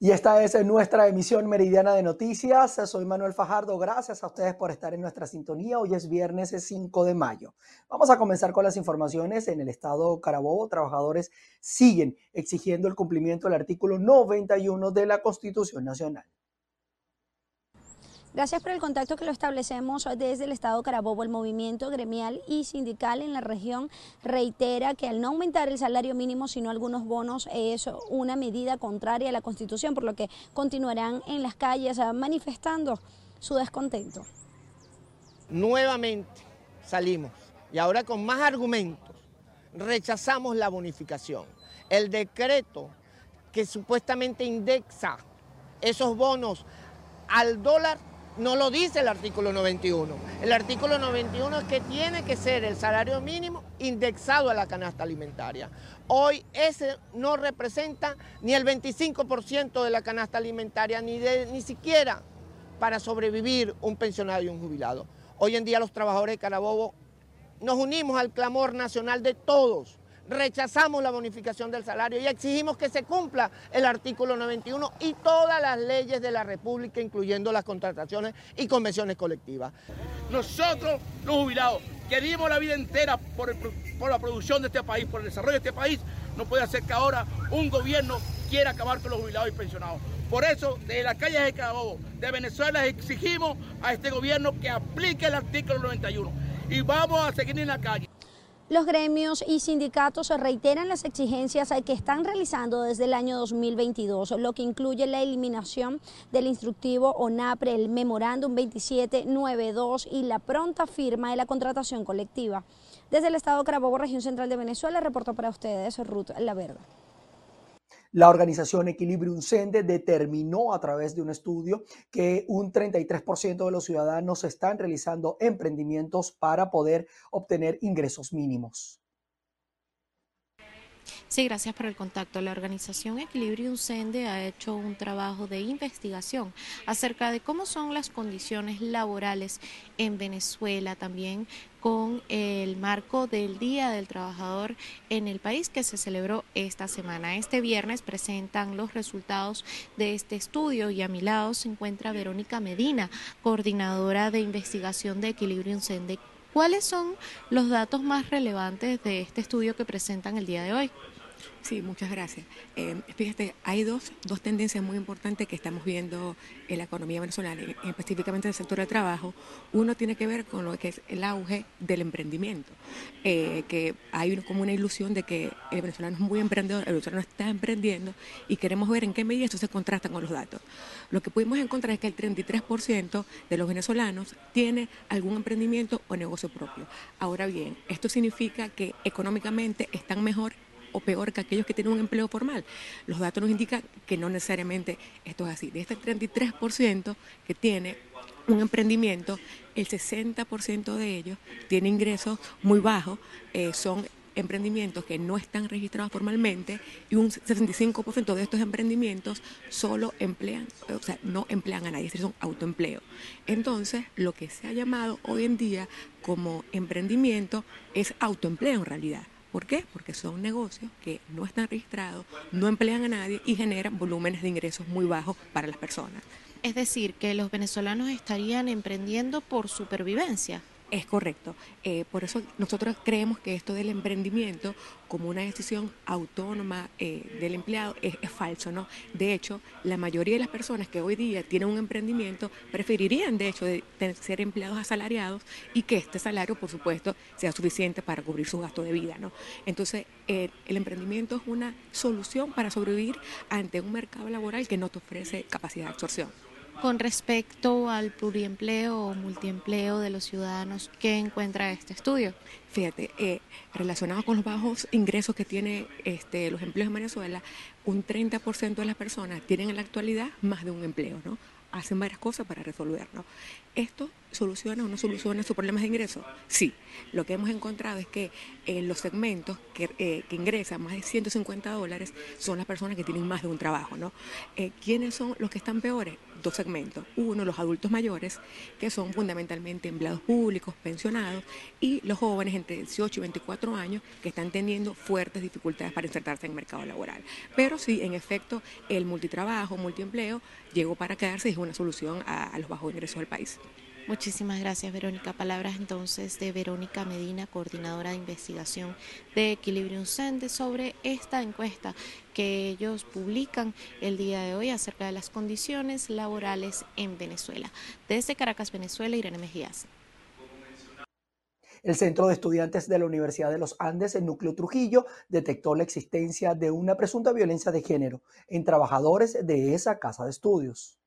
Y esta es nuestra emisión meridiana de noticias. Soy Manuel Fajardo. Gracias a ustedes por estar en nuestra sintonía. Hoy es viernes 5 de mayo. Vamos a comenzar con las informaciones. En el estado Carabobo, trabajadores siguen exigiendo el cumplimiento del artículo 91 de la Constitución Nacional. Gracias por el contacto que lo establecemos desde el Estado Carabobo. El movimiento gremial y sindical en la región reitera que al no aumentar el salario mínimo, sino algunos bonos, es una medida contraria a la Constitución, por lo que continuarán en las calles manifestando su descontento. Nuevamente salimos y ahora con más argumentos rechazamos la bonificación. El decreto que supuestamente indexa esos bonos al dólar no lo dice el artículo 91. El artículo 91 es que tiene que ser el salario mínimo indexado a la canasta alimentaria. Hoy ese no representa ni el 25% de la canasta alimentaria, ni, ni siquiera para sobrevivir un pensionado y un jubilado. Hoy en día los trabajadores de Carabobo nos unimos al clamor nacional de todos rechazamos la bonificación del salario y exigimos que se cumpla el artículo 91 y todas las leyes de la República, incluyendo las contrataciones y convenciones colectivas. Nosotros, los jubilados, que dimos la vida entera por, la producción de este país, por el desarrollo de este país, no puede hacer que ahora un gobierno quiera acabar con los jubilados y pensionados. Por eso, desde las calles de Cabo, de Venezuela, exigimos a este gobierno que aplique el artículo 91 y vamos a seguir en la calle. Los gremios y sindicatos reiteran las exigencias que están realizando desde el año 2022, lo que incluye la eliminación del instructivo ONAPRE, el memorándum 2792 y la pronta firma de la contratación colectiva. Desde el Estado Carabobo, región central de Venezuela, reportó para ustedes Ruth La Verde. La organización Equilibrium Sende determinó a través de un estudio que un 33% de los ciudadanos están realizando emprendimientos para poder obtener ingresos mínimos. Sí, gracias por el contacto. La organización Equilibrium Sende ha hecho un trabajo de investigación acerca de cómo son las condiciones laborales en Venezuela, también con el marco del Día del Trabajador en el país que se celebró esta semana. Este viernes presentan los resultados de este estudio y a mi lado se encuentra Verónica Medina, coordinadora de investigación de Equilibrium Sende. ¿Cuáles son los datos más relevantes de este estudio que presentan el día de hoy? Sí, muchas gracias. Eh, fíjate, hay dos, dos tendencias muy importantes que estamos viendo en la economía venezolana, específicamente en el sector del trabajo. Uno tiene que ver con lo que es el auge del emprendimiento, eh, que hay como una ilusión de que el venezolano es muy emprendedor, el venezolano está emprendiendo y queremos ver en qué medida esto se contrasta con los datos. Lo que pudimos encontrar es que el 33% de los venezolanos tiene algún emprendimiento o negocio propio. Ahora bien, esto significa que económicamente están mejor peor que aquellos que tienen un empleo formal. Los datos nos indican que no necesariamente esto es así. De este 33% que tiene un emprendimiento, el 60% de ellos tiene ingresos muy bajos, eh, son emprendimientos que no están registrados formalmente y un 65% de estos emprendimientos solo emplean, o sea, no emplean a nadie, es son autoempleo. Entonces, lo que se ha llamado hoy en día como emprendimiento es autoempleo en realidad. ¿Por qué? Porque son negocios que no están registrados, no emplean a nadie y generan volúmenes de ingresos muy bajos para las personas. Es decir, que los venezolanos estarían emprendiendo por supervivencia. Es correcto. Eh, por eso nosotros creemos que esto del emprendimiento como una decisión autónoma eh, del empleado es, falso, ¿no? De hecho, la mayoría de las personas que hoy día tienen un emprendimiento preferirían, de hecho, de, ser empleados asalariados y que este salario, por supuesto, sea suficiente para cubrir su gasto de vida, ¿no? Entonces, eh, el emprendimiento es una solución para sobrevivir ante un mercado laboral que no te ofrece capacidad de absorción. Con respecto al pluriempleo o multiempleo de los ciudadanos, ¿qué encuentra este estudio? Fíjate, eh, relacionado con los bajos ingresos que tienen este, los empleos en Venezuela, un 30% de las personas tienen en la actualidad más de un empleo, ¿no? hacen varias cosas para resolverlo. ¿Esto soluciona o no soluciona sus problemas de ingreso? Sí. Lo que hemos encontrado es que en los segmentos que, eh, ingresan más de 150 dólares son las personas que tienen más de un trabajo. ¿no? Eh, ¿Quiénes son los que están peores? dos segmentos. Uno, los adultos mayores, que son fundamentalmente empleados públicos, pensionados, y los jóvenes entre 18 y 24 años que están teniendo fuertes dificultades para insertarse en el mercado laboral. Pero sí, en efecto, el multitrabajo, multiempleo, llegó para quedarse y es una solución a los bajos ingresos del país. Muchísimas gracias, Verónica. Palabras entonces de Verónica Medina, coordinadora de investigación de Equilibrium Center, sobre esta encuesta que ellos publican el día de hoy acerca de las condiciones laborales en Venezuela. Desde Caracas, Venezuela, Irene Mejías. El Centro de Estudiantes de la Universidad de los Andes, en Núcleo Trujillo, detectó la existencia de una presunta violencia de género en trabajadores de esa casa de estudios.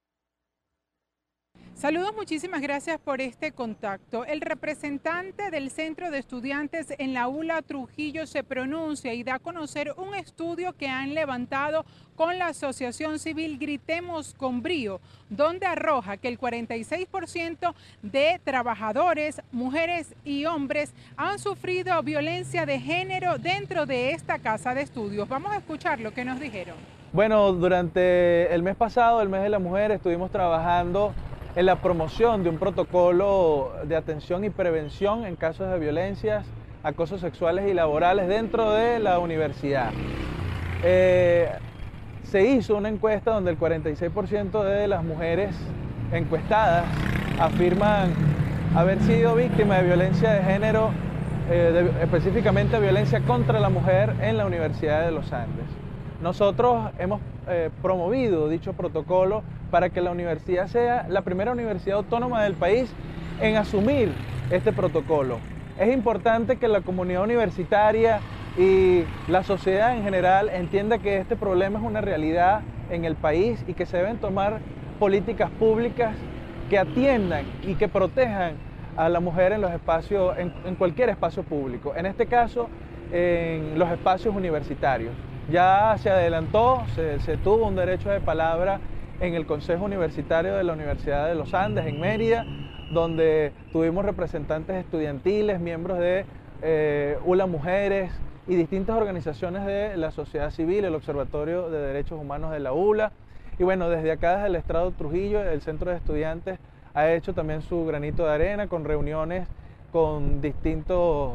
Saludos, muchísimas gracias por este contacto. El representante del Centro de Estudiantes en la ULA Trujillo se pronuncia y da a conocer un estudio que han levantado con la Asociación Civil Gritemos con Brío, donde arroja que el 46% de trabajadores, mujeres y hombres han sufrido violencia de género dentro de esta casa de estudios. Vamos a escuchar lo que nos dijeron. Bueno, durante el mes pasado, el mes de la mujer, estuvimos trabajando en la promoción de un protocolo de atención y prevención en casos de violencias, acosos sexuales y laborales dentro de la universidad. Eh, se hizo una encuesta donde el 46% de las mujeres encuestadas afirman haber sido víctimas de violencia de género, eh, específicamente violencia contra la mujer en la Universidad de los Andes. Nosotros hemos eh, promovido dicho protocolo para que la universidad sea la primera universidad autónoma del país en asumir este protocolo. Es importante que la comunidad universitaria y la sociedad en general entienda que este problema es una realidad en el país y que se deben tomar políticas públicas que atiendan y que protejan a la mujer en los espacios, en cualquier espacio público. En este caso, en los espacios universitarios. Ya se adelantó, se, tuvo un derecho de palabra en el Consejo Universitario de la Universidad de los Andes, en Mérida, donde tuvimos representantes estudiantiles, miembros de eh, ULA Mujeres y distintas organizaciones de la sociedad civil, el Observatorio de Derechos Humanos de la ULA. Y bueno, desde acá, desde el Estrado Trujillo, el Centro de Estudiantes ha hecho también su granito de arena con reuniones con distintos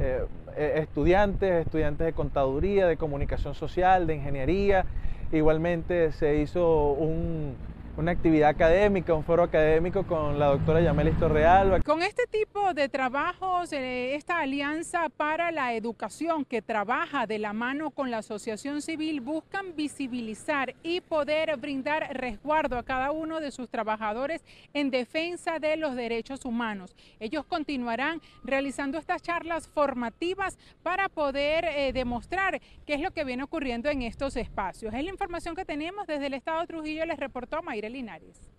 eh, eh, estudiantes, estudiantes de contaduría, de comunicación social, de ingeniería. Igualmente se hizo un, una actividad académica, un foro académico con la doctora Yamelis Torrealba. Con este tipo de trabajos, eh, esta alianza para la educación que trabaja de la mano con la asociación civil buscan visibilizar y poder brindar resguardo a cada uno de sus trabajadores en defensa de los derechos humanos. Ellos continuarán realizando estas charlas formativas para poder eh, demostrar qué es lo que viene ocurriendo en estos espacios. Es la información que tenemos desde el Estado de Trujillo, les reportó Mayra Linares.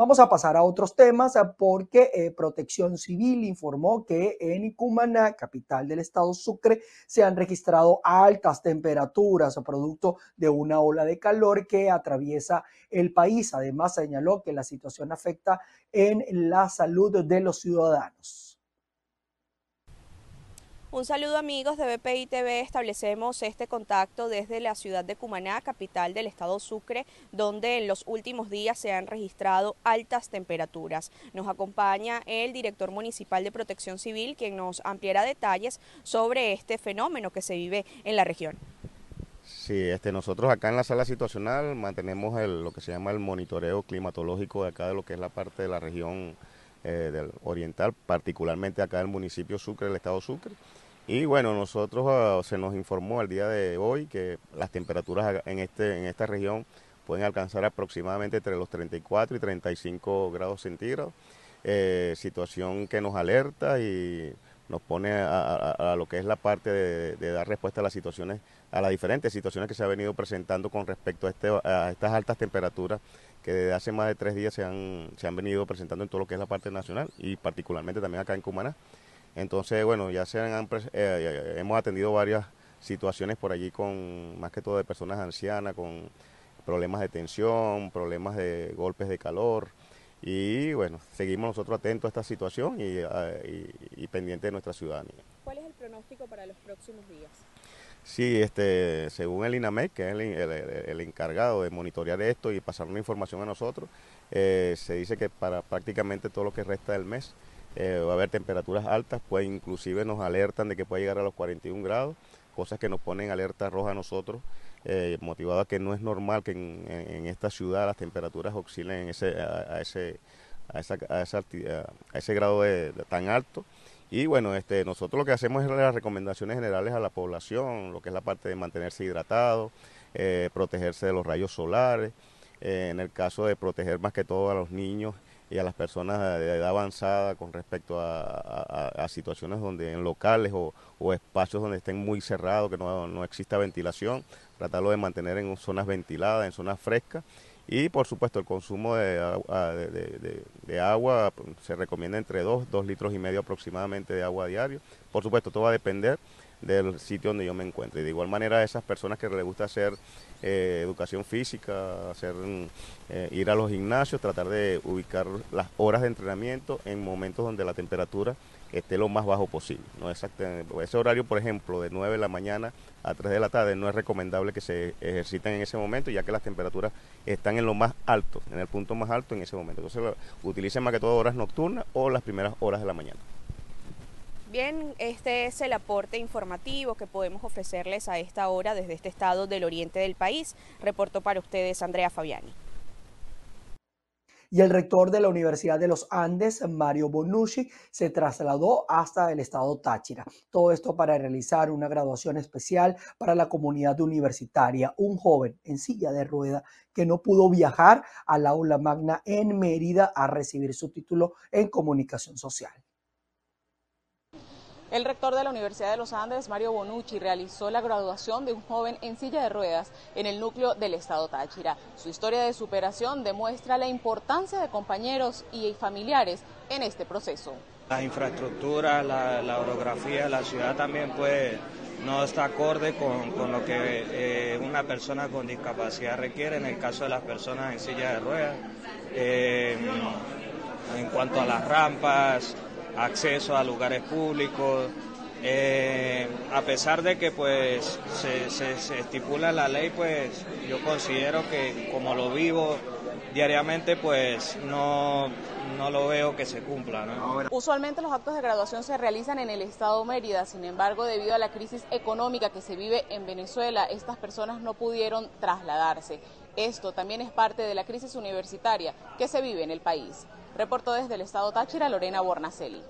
Vamos a pasar a otros temas eh, porque eh, Protección Civil informó que en Cumaná, capital del estado Sucre, se han registrado altas temperaturas producto de una ola de calor que atraviesa el país. Además, señaló que la situación afecta en la salud de los ciudadanos. Un saludo amigos de BPI TV, establecemos este contacto desde la ciudad de Cumaná, capital del estado Sucre, donde en los últimos días se han registrado altas temperaturas. Nos acompaña el director municipal de Protección Civil, quien nos ampliará detalles sobre este fenómeno que se vive en la región. Sí, este, nosotros acá en la sala situacional mantenemos lo que se llama el monitoreo climatológico de acá de lo que es la parte de la región eh, del oriental, particularmente acá del municipio Sucre, del estado Sucre. Y bueno, nosotros ah, se nos informó el día de hoy que las temperaturas en, este, en esta región pueden alcanzar aproximadamente entre los 34 y 35 grados centígrados, eh, situación que nos alerta y nos pone a, lo que es la parte de, dar respuesta a las situaciones, a las diferentes situaciones que se han venido presentando con respecto a, este, a estas altas temperaturas que desde hace más de tres días se han, se han venido presentando en todo lo que es la parte nacional y particularmente también acá en Cumaná. Entonces, bueno, ya se han, eh, hemos atendido varias situaciones por allí con, más que todo de personas ancianas, con problemas de tensión, problemas de golpes de calor. Y bueno, seguimos nosotros atentos a esta situación y, y, y pendientes de nuestra ciudadanía. ¿Cuál es el pronóstico para los próximos días? Sí, este, según el INAMEC, que es el, encargado de monitorear esto y pasar una información a nosotros, eh, se dice que para prácticamente todo lo que resta del mes eh, va a haber temperaturas altas, pues inclusive nos alertan de que puede llegar a los 41 grados, cosas que nos ponen alerta roja a nosotros, eh, motivado a que no es normal que en, esta ciudad las temperaturas oscilen ese, a, ese, a, esa, a, ese grado tan alto. Y bueno, este, nosotros lo que hacemos es las recomendaciones generales a la población, lo que es la parte de mantenerse hidratado, eh, protegerse de los rayos solares, eh, en el caso de proteger más que todo a los niños y a las personas de edad avanzada con respecto a, situaciones donde en locales o, espacios donde estén muy cerrados, que no, no exista ventilación, tratarlo de mantener en zonas ventiladas, en zonas frescas y por supuesto el consumo de, agua se recomienda entre 2, 2 litros y medio aproximadamente de agua diario. Por supuesto, todo va a depender del sitio donde yo me encuentre. Y de igual manera a esas personas que les gusta hacer eh, educación física, hacer eh, ir a los gimnasios, tratar de ubicar las horas de entrenamiento en momentos donde la temperatura esté lo más bajo posible. ¿no? Exactamente. Ese horario, por ejemplo, de 9 de la mañana a 3 de la tarde, no es recomendable que se ejerciten en ese momento, ya que las temperaturas están en lo más alto, en el punto más alto en ese momento. Entonces, utilicen más que todo horas nocturnas o las primeras horas de la mañana. Bien, este es el aporte informativo que podemos ofrecerles a esta hora desde este estado del oriente del país. Reporto para ustedes Andrea Fabiani y el rector de la Universidad de los Andes, Mario Bonucci, se trasladó hasta el estado Táchira. Todo esto para realizar una graduación especial para la comunidad universitaria. Un joven en silla de rueda que no pudo viajar al aula magna en Mérida a recibir su título en comunicación social. El rector de la Universidad de los Andes, Mario Bonucci, realizó la graduación de un joven en silla de ruedas en el núcleo del estado Táchira. Su historia de superación demuestra la importancia de compañeros y familiares en este proceso. La infraestructura, la, orografía, la ciudad también pues no está acorde con, lo que eh, una persona con discapacidad requiere en el caso de las personas en silla de ruedas. Eh, en cuanto a las rampas, acceso a lugares públicos. Eh, a pesar de que pues se, estipula la ley, pues yo considero que como lo vivo diariamente, pues no, no lo veo que se cumpla. Usualmente los actos de graduación se realizan en el estado Mérida, sin embargo, debido a la crisis económica que se vive en Venezuela, estas personas no pudieron trasladarse. Esto también es parte de la crisis universitaria que se vive en el país. Reportó desde el estado Táchira Lorena Bornacelli.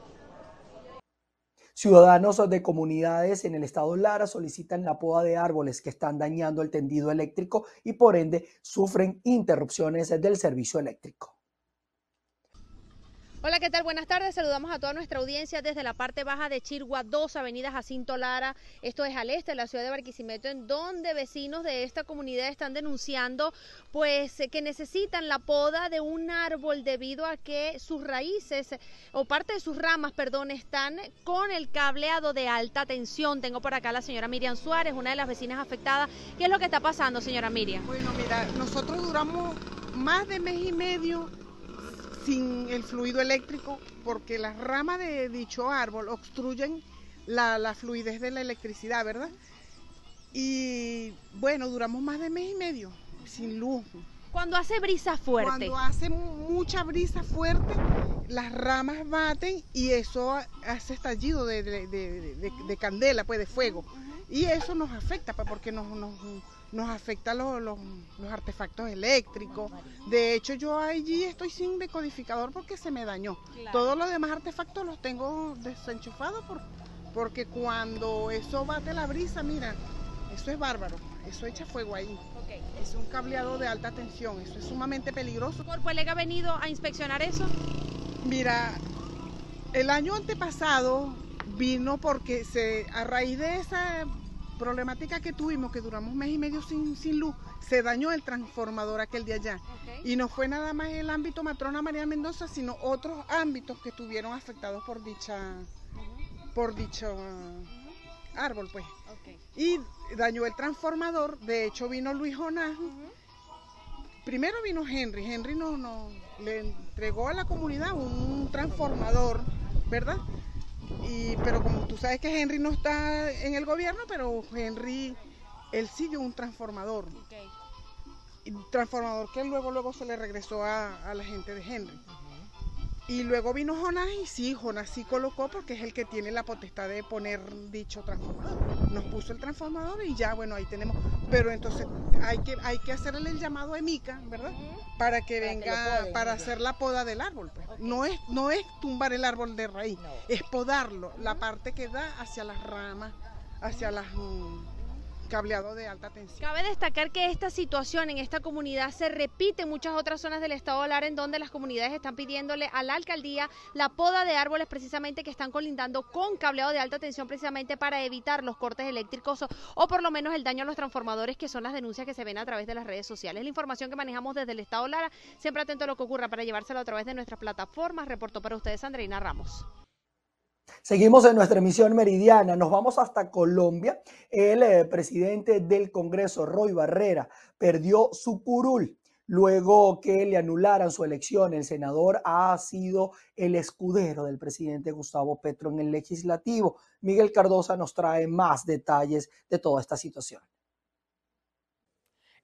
Ciudadanos de comunidades en el estado Lara solicitan la poda de árboles que están dañando el tendido eléctrico y por ende sufren interrupciones del servicio eléctrico. Hola, ¿qué tal? Buenas tardes. Saludamos a toda nuestra audiencia desde la parte baja de Chirgua 2, Avenida Jacinto Lara. Esto es al este de la ciudad de Barquisimeto, en donde vecinos de esta comunidad están denunciando pues que necesitan la poda de un árbol debido a que sus raíces o parte de sus ramas, perdón, están con el cableado de alta tensión. Tengo por acá la señora Miriam Suárez, una de las vecinas afectadas. ¿Qué es lo que está pasando, señora Miriam? Bueno, mira, nosotros duramos más de mes y medio sin el fluido eléctrico porque las ramas de dicho árbol obstruyen la, fluidez de la electricidad, ¿verdad? Y bueno, duramos más de mes y medio sin luz. Cuando hace brisa fuerte. Cuando hace mucha brisa fuerte, las ramas baten y eso hace estallido de, candela, pues de fuego. Y eso nos afecta, pues, porque nos, nos afecta los, los, artefactos eléctricos. De hecho, yo allí estoy sin decodificador porque se me dañó. Todos los demás artefactos los tengo desenchufados por, porque cuando eso bate la brisa, mira, eso es bárbaro, eso echa fuego ahí. Es un cableado de alta tensión, eso es sumamente peligroso. ¿Por cuál ha venido a inspeccionar eso? Mira, el año antepasado vino porque se a raíz de esa problemática que tuvimos, que duramos mes y medio sin, sin luz, se dañó el transformador aquel de allá. Y no fue nada más el ámbito matrona María Mendoza, sino otros ámbitos que estuvieron afectados por dicha, por dicho árbol, pues. Y dañó el transformador, de hecho vino Luis Jonás. Primero vino Henry, Henry nos no, le entregó a la comunidad un transformador, ¿verdad? Y, pero como tú sabes que Henry no está en el gobierno, pero Henry, él sigue un transformador. Transformador que luego, luego se le regresó a, la gente de Henry. Y luego vino Jonás y sí, Jonás sí colocó porque es el que tiene la potestad de poner dicho transformador. Nos puso el transformador y ya, bueno, ahí tenemos. Pero entonces hay que, hay que hacerle el llamado a Emica, ¿verdad? Para que venga, para hacer la poda del árbol. Pues. No, es, no es tumbar el árbol de raíz, es podarlo, la parte que da hacia las ramas, hacia las... Mm, cableado de alta tensión. Cabe destacar que esta situación en esta comunidad se repite en muchas otras zonas del estado de Lara en donde las comunidades están pidiéndole a la alcaldía la poda de árboles precisamente que están colindando con cableado de alta tensión precisamente para evitar los cortes eléctricos o, por lo menos el daño a los transformadores que son las denuncias que se ven a través de las redes sociales. La información que manejamos desde el estado de Lara, siempre atento a lo que ocurra para llevárselo a través de nuestras plataformas. Reportó para ustedes Andreina Ramos. Seguimos en nuestra emisión meridiana, nos vamos hasta Colombia. El eh, presidente del Congreso, Roy Barrera, perdió su curul luego que le anularan su elección. El senador ha sido el escudero del presidente Gustavo Petro en el legislativo. Miguel Cardosa nos trae más detalles de toda esta situación.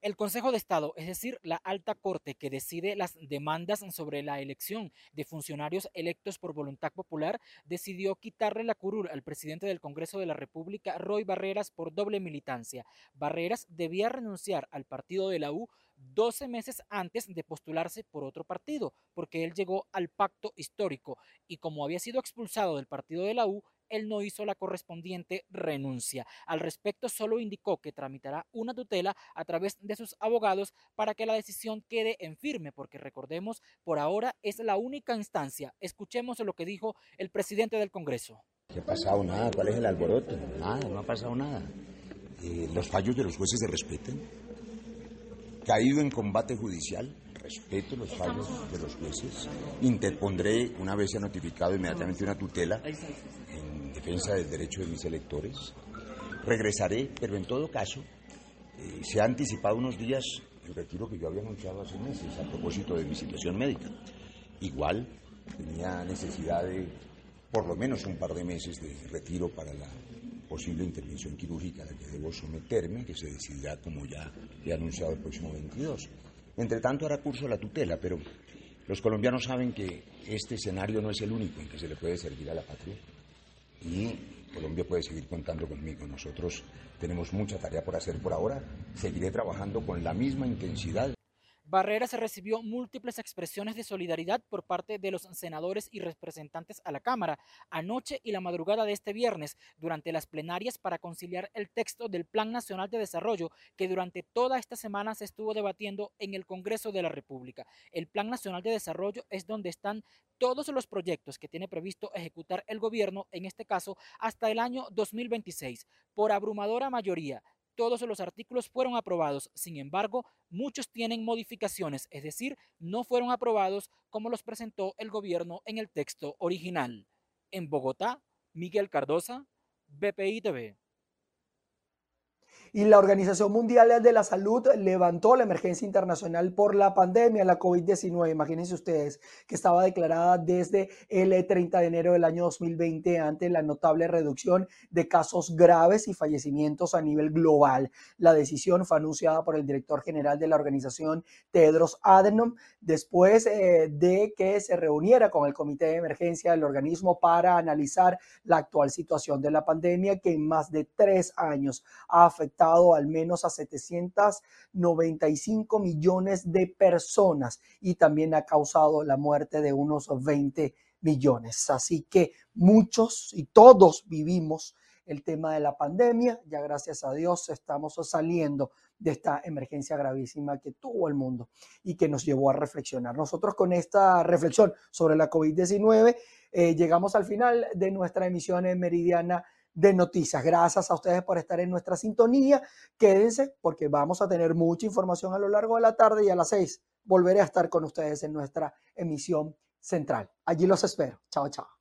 El Consejo de Estado, es decir, la alta corte que decide las demandas sobre la elección de funcionarios electos por voluntad popular, decidió quitarle la curul al presidente del Congreso de la República, Roy Barreras, por doble militancia. Barreras debía renunciar al partido de la U 12 meses antes de postularse por otro partido, porque él llegó al pacto histórico y como había sido expulsado del partido de la U, él no hizo la correspondiente renuncia. Al respecto, solo indicó que tramitará una tutela a través de sus abogados para que la decisión quede en firme, porque recordemos, por ahora es la única instancia. Escuchemos lo que dijo el presidente del Congreso. ¿Qué ha pasado? Nada. ¿Cuál es el alboroto? Nada, no ha pasado nada. Los fallos de los jueces se respeten. Caído en combate judicial, respeto los fallos de los jueces. Interpondré, una vez se ha notificado inmediatamente una tutela, defensa del derecho de mis electores. Regresaré, pero en todo caso, eh, se ha anticipado unos días el retiro que yo había anunciado hace meses a propósito de mi situación médica. Igual tenía necesidad de por lo menos un par de meses de retiro para la posible intervención quirúrgica a la que debo someterme, que se decidirá, como ya he anunciado, el próximo 22. Entre tanto, hará curso la tutela, pero los colombianos saben que este escenario no es el único en que se le puede servir a la patria y Colombia puede seguir contando conmigo. Nosotros tenemos mucha tarea por hacer por ahora. Seguiré trabajando con la misma intensidad Barrera se recibió múltiples expresiones de solidaridad por parte de los senadores y representantes a la Cámara anoche y la madrugada de este viernes durante las plenarias para conciliar el texto del Plan Nacional de Desarrollo que durante toda esta semana se estuvo debatiendo en el Congreso de la República. El Plan Nacional de Desarrollo es donde están todos los proyectos que tiene previsto ejecutar el gobierno, en este caso hasta el año 2026. Por abrumadora mayoría, todos los artículos fueron aprobados. Sin embargo, muchos tienen modificaciones, es decir, no fueron aprobados como los presentó el gobierno en el texto original. En Bogotá, Miguel Cardosa, BPI TV y la Organización Mundial de la Salud levantó la emergencia internacional por la pandemia, la COVID-19. Imagínense ustedes que estaba declarada desde el 30 de enero del año 2020 ante la notable reducción de casos graves y fallecimientos a nivel global. La decisión fue anunciada por el director general de la organización, Tedros Adhanom, después eh, de que se reuniera con el comité de emergencia del organismo para analizar la actual situación de la pandemia que en más de tres años ha afectado al menos a 795 millones de personas y también ha causado la muerte de unos 20 millones. Así que muchos y todos vivimos el tema de la pandemia. Ya gracias a Dios estamos saliendo de esta emergencia gravísima que tuvo el mundo y que nos llevó a reflexionar. Nosotros con esta reflexión sobre la COVID-19 eh, llegamos al final de nuestra emisión en Meridiana de noticias. Gracias a ustedes por estar en nuestra sintonía. Quédense porque vamos a tener mucha información a lo largo de la tarde y a las seis volveré a estar con ustedes en nuestra emisión central. Allí los espero. Chao, chao.